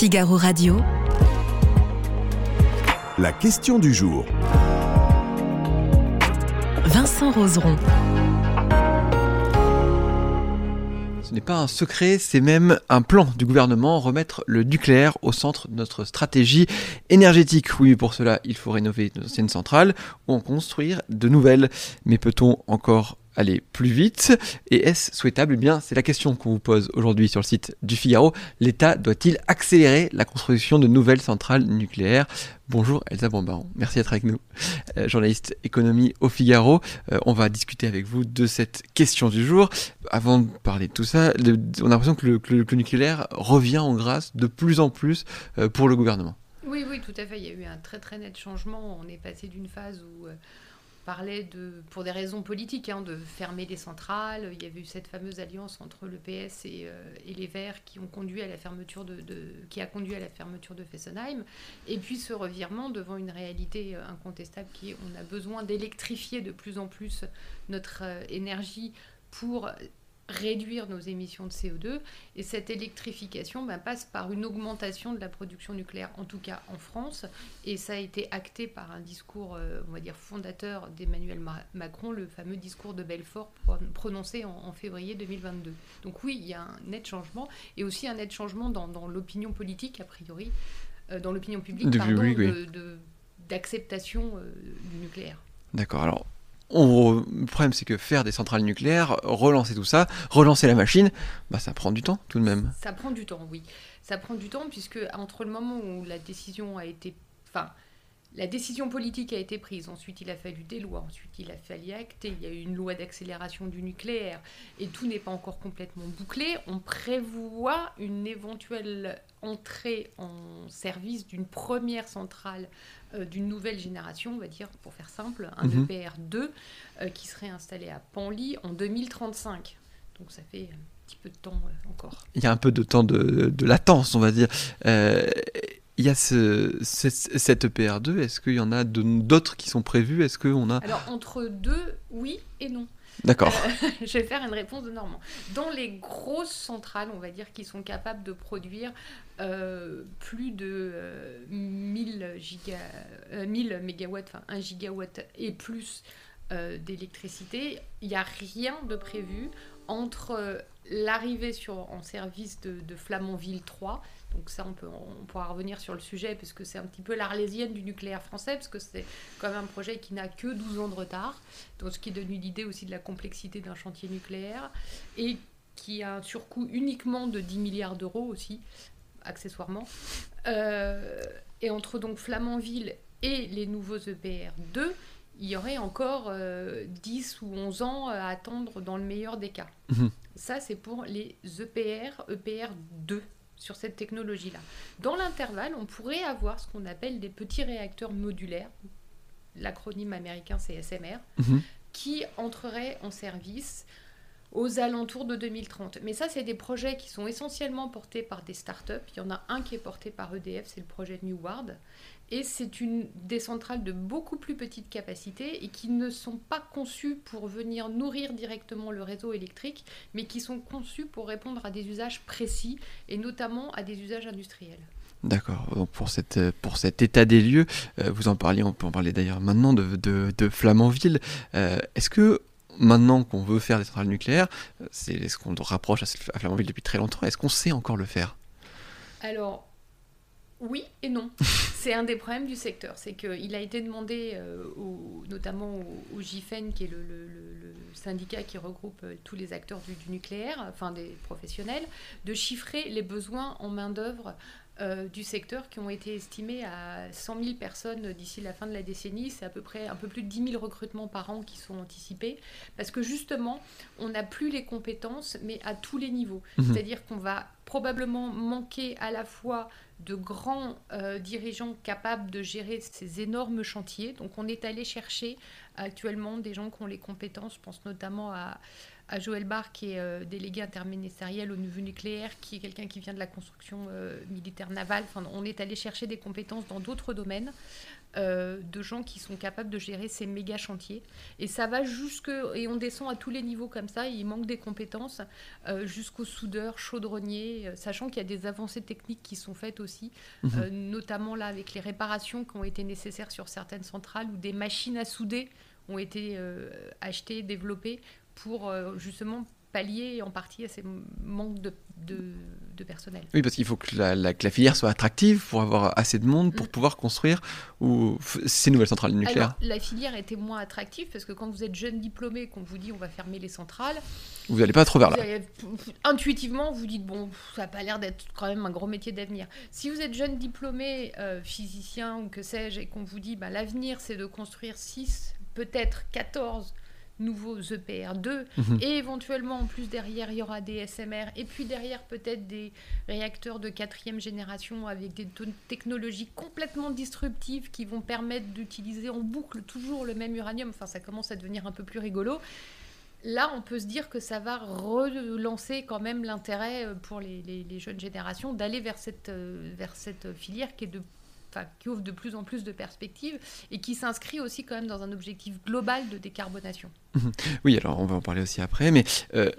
Figaro Radio. La question du jour. Vincent Roseron. Ce n'est pas un secret, c'est même un plan du gouvernement, remettre le nucléaire au centre de notre stratégie énergétique. Oui, pour cela, il faut rénover nos anciennes centrales ou en construire de nouvelles. Mais peut-on encore aller plus vite Et est-ce souhaitable? Eh bien, c'est la question qu'on vous pose aujourd'hui sur le site du Figaro. L'État doit-il accélérer la construction de nouvelles centrales nucléaires? Bonjour Elsa Bombaron, merci d'être avec nous, euh, journaliste économie au Figaro. Euh, on va discuter avec vous de cette question du jour. Avant de parler de tout ça, on a l'impression que le, nucléaire revient en grâce de plus en plus euh, pour le gouvernement. Oui, oui, tout à fait. Il y a eu un très très net changement. On est passé d'une phase où parlait de, pour des raisons politiques, hein, de fermer les centrales. Il y avait eu cette fameuse alliance entre le PS et, euh, et les Verts qui a conduit à la fermeture de Fessenheim. Et puis ce revirement devant une réalité euh, incontestable qui est on a besoin d'électrifier de plus en plus notre euh, énergie pour réduire nos émissions de CO2 et cette électrification ben, passe par une augmentation de la production nucléaire, en tout cas en France. Et ça a été acté par un discours, euh, on va dire, fondateur d'Emmanuel Ma- Macron, le fameux discours de Belfort pro- prononcé en, en février 2022. Donc oui, il y a un net changement et aussi un net changement dans, dans l'opinion politique, a priori, euh, dans l'opinion publique, oui, oui. d'acceptation euh, du nucléaire. D'accord, alors on- le problème c'est que faire des centrales nucléaires, relancer tout ça, relancer la machine, bah, ça prend du temps tout de même. Ça prend du temps, oui. Ça prend du temps puisque entre le moment où la décision a été, enfin, la décision politique a été prise, ensuite il a fallu des lois, ensuite il a fallu acter, il y a eu une loi d'accélération du nucléaire et tout n'est pas encore complètement bouclé. On prévoit une éventuelle entrée en service d'une première centrale euh, d'une nouvelle génération, on va dire pour faire simple, un Mhm. EPR2 euh, qui serait installé à Panly en 2035. Donc ça fait un petit peu de temps euh, encore. Il y a un peu de temps de, de latence, on va dire. Il y a ce, ce- cette EPR2, est-ce qu'il y en a d'autres qui sont prévus Est-ce qu'on a... Alors entre deux, oui et non. D'accord. Euh, je vais faire une réponse de Normand. Dans les grosses centrales, on va dire, qui sont capables de produire euh, plus de euh, 1000, giga, euh, 1000 mégawatts, enfin 1 gigawatt et plus d'électricité, il n'y a rien de prévu entre l'arrivée en service de, de Flamanville 3. Donc ça, on, peut, on pourra revenir sur le sujet, parce que c'est un petit peu l'arlésienne du nucléaire français, parce que c'est quand même un projet qui n'a que 12 ans de retard. Donc, ce qui donne une idée aussi de la complexité d'un chantier nucléaire et qui a un surcoût uniquement de 10 milliards d'euros aussi, accessoirement. Euh, et entre donc Flamanville et les nouveaux EPR 2, il y aurait encore euh, 10 ou 11 ans à attendre dans le meilleur des cas. Mhm. Ça, c'est pour les EPR, EPR 2 sur cette technologie-là. Dans l'intervalle, on pourrait avoir ce qu'on appelle des petits réacteurs modulaires. L'acronyme américain, c'est SMR Mhm. qui entrerait en service aux alentours de 2030. Mais ça, c'est des projets qui sont essentiellement portés par des startups. Il y en a un qui est porté par EDF, c'est le projet New Ward. Et c'est une des centrales de beaucoup plus petite capacité et qui ne sont pas conçues pour venir nourrir directement le réseau électrique, mais qui sont conçues pour répondre à des usages précis et notamment à des usages industriels. D'accord. Donc pour, cette, pour cet état des lieux, euh, vous en parliez, on peut en parler d'ailleurs maintenant de, de, de Flamanville. Euh, Est-ce que maintenant qu'on veut faire des centrales nucléaires, euh, c'est ce qu'on rapproche à à Flamanville depuis très longtemps, est-ce qu'on sait encore le faire? Alors, oui et non. c'est un des problèmes du secteur. C'est qu'il a été demandé, euh, au- notamment au, au GIFEN, qui est le, le- le- le syndicat qui regroupe euh, tous les acteurs du, du nucléaire, enfin des professionnels, de chiffrer les besoins en main-d'œuvre euh, du secteur qui ont été estimés à 100 000 personnes d'ici la fin de la décennie. C'est à peu près un peu plus de 10 000 recrutements par an qui sont anticipés. Parce que justement, on n'a plus les compétences, mais à tous les niveaux. Mhm. C'est-à-dire qu'on va probablement manquer à la fois de grands euh, dirigeants capables de gérer ces énormes chantiers. Donc on est allé chercher actuellement des gens qui ont les compétences, je pense notamment à, Joël Barr, qui est euh, délégué interministériel au niveau nucléaire, qui est quelqu'un qui vient de la construction euh, militaire navale. Enfin, on est allé chercher des compétences dans d'autres domaines. Euh, de gens qui sont capables de gérer ces méga chantiers. Et ça va jusque, et on descend à tous les niveaux comme ça, il manque des compétences, euh, jusqu'aux soudeurs, chaudronniers, euh, sachant qu'il y a des avancées techniques qui sont faites aussi, Mhm. euh, notamment là avec les réparations qui ont été nécessaires sur certaines centrales, où des machines à souder ont été euh, achetées, développées, pour justement pallier en partie à ces manques de, de, de personnel. Oui, parce qu'il faut que la, la- que la filière soit attractive pour avoir assez de monde pour Mm. pouvoir construire ou ces nouvelles centrales nucléaires. Alors, la filière était moins attractive parce que quand vous êtes jeune diplômé, qu'on vous dit on va fermer les centrales, Vous n'allez pas trop vers là. intuitivement vous dites bon, ça n'a pas l'air d'être quand même un gros métier d'avenir. Si vous êtes jeune diplômé, euh, physicien ou que sais-je, et qu'on vous dit bah, l'avenir c'est de construire 6, peut-être 14 nouveaux E EPR2 Mhm. et éventuellement en plus derrière il y aura des SMR et puis derrière peut-être des réacteurs de quatrième génération avec des technologies complètement disruptives qui vont permettre d'utiliser en boucle toujours le même uranium. Enfin, ça commence à devenir un peu plus rigolo. Là, on peut se dire que ça va relancer quand même l'intérêt euh, pour les, les- les jeunes générations d'aller vers cette, euh, vers cette filière qui, est de, enfin, qui ouvre de plus en plus de perspectives et qui s'inscrit aussi quand même dans un objectif global de décarbonation. Oui, alors on va en parler aussi après, mais euh,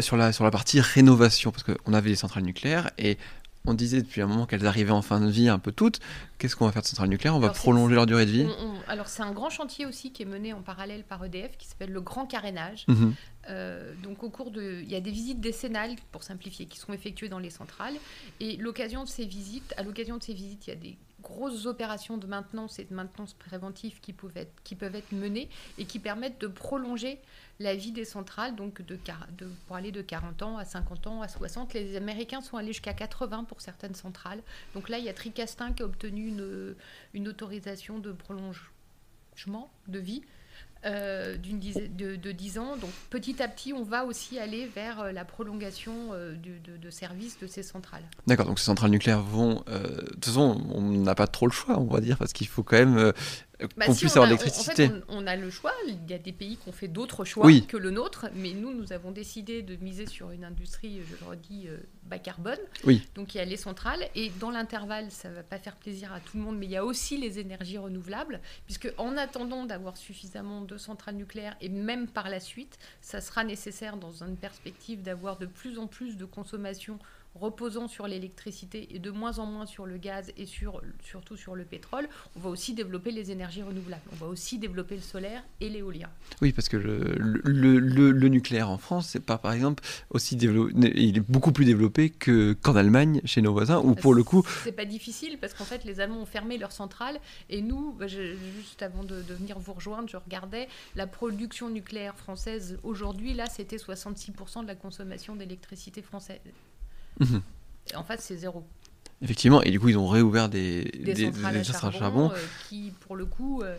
sur, la, sur la partie rénovation, parce qu'on avait des centrales nucléaires et on disait depuis un moment qu'elles arrivaient en fin de vie un peu toutes. Qu'est-ce qu'on va faire de centrales nucléaires? On va Alors, prolonger leur durée de vie? On- on- alors c'est un grand chantier aussi qui est mené en parallèle par EDF qui s'appelle le grand carénage. Mhm. Euh, donc au cours de, il y a des visites décennales pour simplifier qui sont effectuées dans les centrales et l'occasion de ces visites, à l'occasion de ces visites, il y a des grosses opérations de maintenance et de maintenance préventive qui peuvent être, qui peuvent être menées et qui permettent de prolonger la vie des centrales, donc de, de- pour aller de 40 ans à 50 ans à 60. Les Américains sont allés jusqu'à 80 pour certaines centrales. Donc là, il y a Tricastin qui a obtenu une, une autorisation de prolongement de vie euh, de, de 10 ans. Donc petit à petit, on va aussi aller vers euh, la prolongation euh, de, service de ces centrales. D'accord, donc ces centrales nucléaires vont. euh, de toute façon, on n'a pas trop le choix, on va dire, parce qu'il faut quand même Bah, qu'on si, puisse on avoir a- de on- l'électricité. En fait, on, on a le choix. Il y a des pays qui ont fait d'autres choix Oui. que le nôtre, mais nous, nous avons décidé de miser sur une industrie, je le redis, euh, bas carbone. Oui. Donc il y a les centrales, et dans l'intervalle, ça va pas faire plaisir à tout le monde, mais il y a aussi les énergies renouvelables, puisque en attendant d'avoir suffisamment de centrales nucléaires, et même par la suite, ça sera nécessaire dans une perspective d'avoir de plus en plus de consommation reposant sur l'électricité et de moins en moins sur le gaz et sur, surtout sur le pétrole, on va aussi développer les énergies renouvelables. On va aussi développer le solaire et l'éolien. Oui, parce que le, le, le- le nucléaire en France, c'est pas, par exemple, aussi développé. Il est beaucoup plus développé que, qu'en Allemagne, chez nos voisins, où pour le coup. C'est pas difficile parce qu'en fait, les Allemands ont fermé leurs centrales et nous, bah, je- juste avant de, de venir vous rejoindre, je regardais la production nucléaire française aujourd'hui. Là, c'était 66% de la consommation d'électricité française. Mhm. En fait, c'est zéro. Effectivement, et du coup, ils ont réouvert des, Des, des- centrales des à charbon, euh, qui, pour le coup, euh,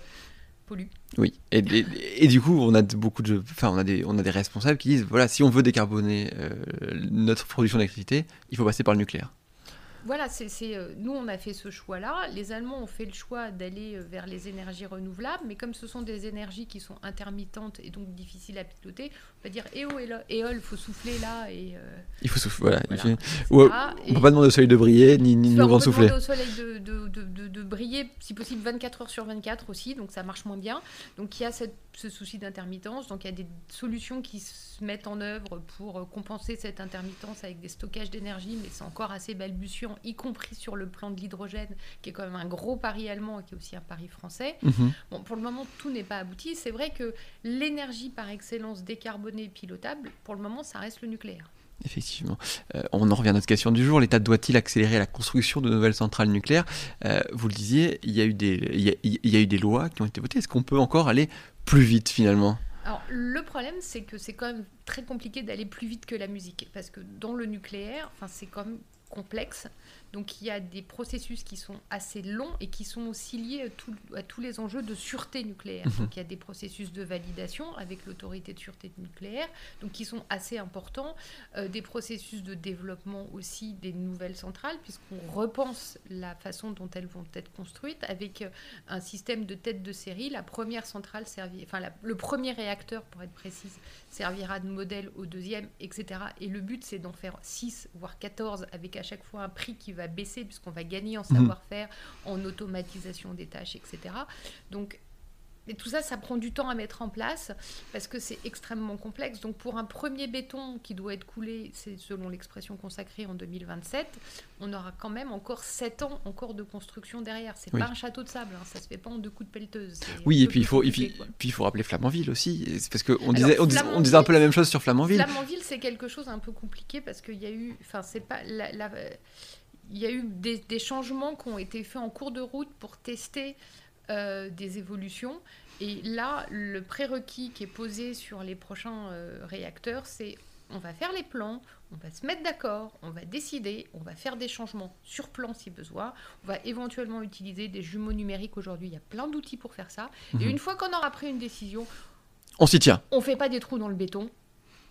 polluent. Oui, et, et, et du coup, on a beaucoup de, enfin, on a des, on a des responsables qui disent, voilà, si on veut décarboner euh, notre production d'électricité, il faut passer par le nucléaire. Voilà, c'est, euh, nous on a fait ce choix-là. Les Allemands ont fait le choix d'aller euh, vers les énergies renouvelables, mais comme ce sont des énergies qui sont intermittentes et donc difficiles à piloter, on va dire eh oh, il faut souffler là et euh, Il faut souffler, voilà. Ouais, Ah, on et- peut pas demander au soleil de briller, ni, ni, Alors, au vent on de peut souffler. demander au soleil de, de, de, de- de briller, si possible 24 heures sur 24 aussi, donc ça marche moins bien. Donc il y a cette- ce souci d'intermittence, donc il y a des solutions qui se mettent en œuvre pour compenser cette intermittence avec des stockages d'énergie, mais c'est encore assez balbutiant, y compris sur le plan de l'hydrogène, qui est quand même un gros pari allemand et qui est aussi un pari français. Mhm. Bon, pour le moment, tout n'est pas abouti. C'est vrai que l'énergie par excellence décarbonée, pilotable, pour le moment, ça reste le nucléaire. Effectivement. Euh, on en revient à notre question du jour. L'État doit-il accélérer la construction de nouvelles centrales nucléaires? Euh, Vous le disiez, il y, a eu des, il, y a, il y a eu des lois qui ont été votées. Est-ce qu'on peut encore aller plus vite finalement? Alors, le problème, c'est que c'est quand même très compliqué d'aller plus vite que la musique. Parce que dans le nucléaire, c'est quand même complexe. Donc il y a des processus qui sont assez longs et qui sont aussi liés à, tout- à tous les enjeux de sûreté nucléaire. Mhm. Donc il y a des processus de validation avec l'autorité de sûreté nucléaire, donc qui sont assez importants. Euh, des processus de développement aussi des nouvelles centrales, puisqu'on repense la façon dont elles vont être construites avec euh, un système de tête de série. La première centrale servir, enfin la- le premier réacteur pour être précise, servira de modèle au deuxième, etc. Et le but c'est d'en faire 6 voire 14 avec à chaque fois un prix qui va baisser puisqu'on va gagner en Mhm. savoir-faire, en automatisation des tâches, etc. Donc et tout ça, ça prend du temps à mettre en place parce que c'est extrêmement complexe. Donc pour un premier béton qui doit être coulé, c'est selon l'expression consacrée en 2027, on aura quand même encore 7 ans encore de construction derrière. C'est Oui. pas un château de sable, hein, ça se fait pas en deux coups de pelleteuse. Oui, et puis il faut, et puis, puis faut rappeler Flamanville aussi. Parce qu'on disait, on disait, on disait un peu la même chose sur Flamanville. Flamanville, c'est quelque chose un peu compliqué parce qu'il y a eu, enfin, c'est pas, la- la- il y a eu des, des changements qui ont été faits en cours de route pour tester euh, des évolutions. Et là, le prérequis qui est posé sur les prochains euh, réacteurs, c'est on va faire les plans, on va se mettre d'accord, on va décider, on va faire des changements sur plan si besoin, on va éventuellement utiliser des jumeaux numériques aujourd'hui. Il y a plein d'outils pour faire ça. Et Mhm. une fois qu'on aura pris une décision, On s'y tient. on fait pas des trous dans le béton,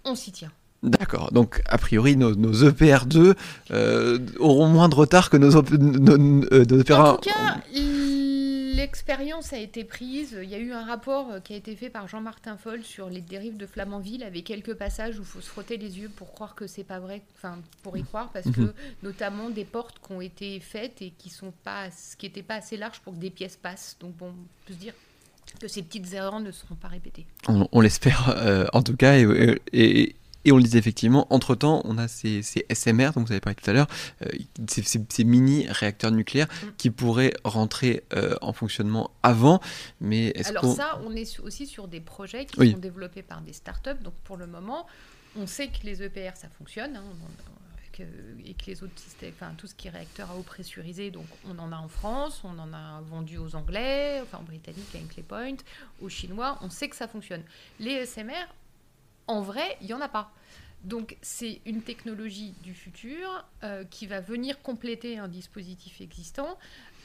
on s'y tient. D'accord. Donc, a priori, nos, nos EPR2 euh, auront moins de retard que nos, op- nos, nos- euh, nos EPR1. En tout cas, l'expérience a été prise. Il y a eu un rapport euh, qui a été fait par Jean-Martin Foll sur les dérives de Flamanville, avec quelques passages où il faut se frotter les yeux pour croire que c'est pas vrai, enfin pour y croire, parce que Mhm. notamment des portes qui ont été faites et qui sont pas, qui n'étaient pas assez larges pour que des pièces passent. Donc bon, on peut se dire que ces petites erreurs ne seront pas répétées. On, on l'espère euh, en tout cas. Et, et- et on le disait effectivement, entre-temps, on a ces, ces SMR, dont vous avez parlé tout à l'heure, euh, ces, ces- ces mini-réacteurs nucléaires Mm. qui pourraient rentrer euh, en fonctionnement avant. Mais Alors ça, on est aussi sur des projets qui Oui. sont développés par des startups. Donc pour le moment, on sait que les EPR, ça fonctionne. hein, on- et que les autres systèmes, enfin tout ce qui est réacteur à eau pressurisé, donc on en a en France, on en a vendu aux Anglais, enfin aux Britanniques avec les Point, aux Chinois, on sait que ça fonctionne. Les SMR, en vrai, il n'y en a pas. Donc c'est une technologie du futur euh, qui va venir compléter un dispositif existant,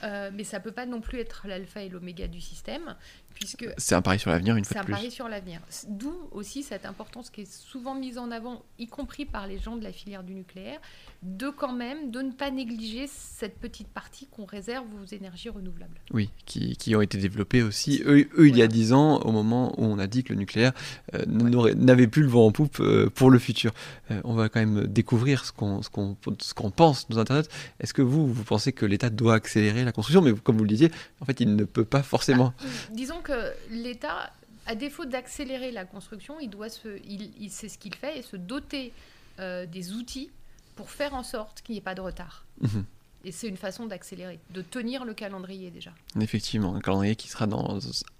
euh, mais ça ne peut pas non plus être l'alpha et l'oméga du système, puisque C'est un pari sur l'avenir, une c'est fois un de plus. pari sur l'avenir. D'où aussi cette importance qui est souvent mise en avant, y compris par les gens de la filière du nucléaire, de quand même de ne pas négliger cette petite partie qu'on réserve aux énergies renouvelables. Oui, qui, qui ont été développés aussi, eux, eux, il y a Voilà. 10 ans, au moment où on a dit que le nucléaire euh, n'avait plus le vent en poupe euh, pour le futur. On va quand même découvrir ce qu'on ce qu'on pense nos Internet. Est-ce que vous, vous pensez que l'État doit accélérer la construction Mais comme vous le disiez, en fait, il ne peut pas forcément. Disons que l'État, à défaut d'accélérer la construction, il doit se, il, il sait ce qu'il fait et se doter euh, des outils pour faire en sorte qu'il n'y ait pas de retard. Mhm. Et c'est une façon d'accélérer, de tenir le calendrier déjà. Effectivement, un calendrier qui sera dans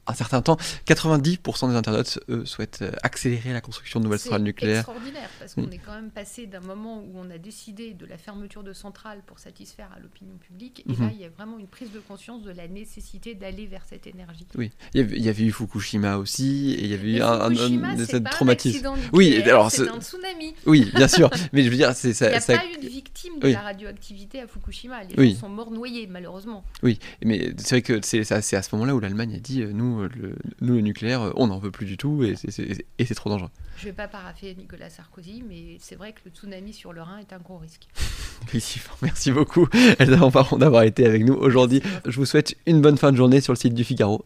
un certain temps. 90% des internautes, eux, souhaitent accélérer la construction de nouvelles centrales C'est nucléaires. extraordinaire parce qu'on est quand même passé d'un moment où on a décidé de la fermeture de centrales pour satisfaire à l'opinion publique et Mhm. là il y a vraiment une prise de conscience de la nécessité d'aller vers cette énergie. Oui, il y, avait, il y avait eu Fukushima aussi, et il y avait eu un, un- un- c'est un pas un traumatisme. Oui, alors c'est c'est- un tsunami. Oui, bien sûr, mais je veux dire, c'est Il n'y a ça- pas eu de victime de Oui. la radioactivité à Fukushima. Les Oui. gens sont morts noyés, malheureusement. Oui, mais c'est vrai que c'est à ce moment-là où l'Allemagne a dit euh, nous, euh, le, nous, le nucléaire, euh, on n'en veut plus du tout et c'est- trop dangereux. Je ne vais pas paraffer Nicolas Sarkozy, mais c'est vrai que le tsunami sur le Rhin est un gros risque. Merci beaucoup, Elsa d'avoir été avec nous aujourd'hui. Je vous souhaite une bonne fin de journée sur le site du Figaro.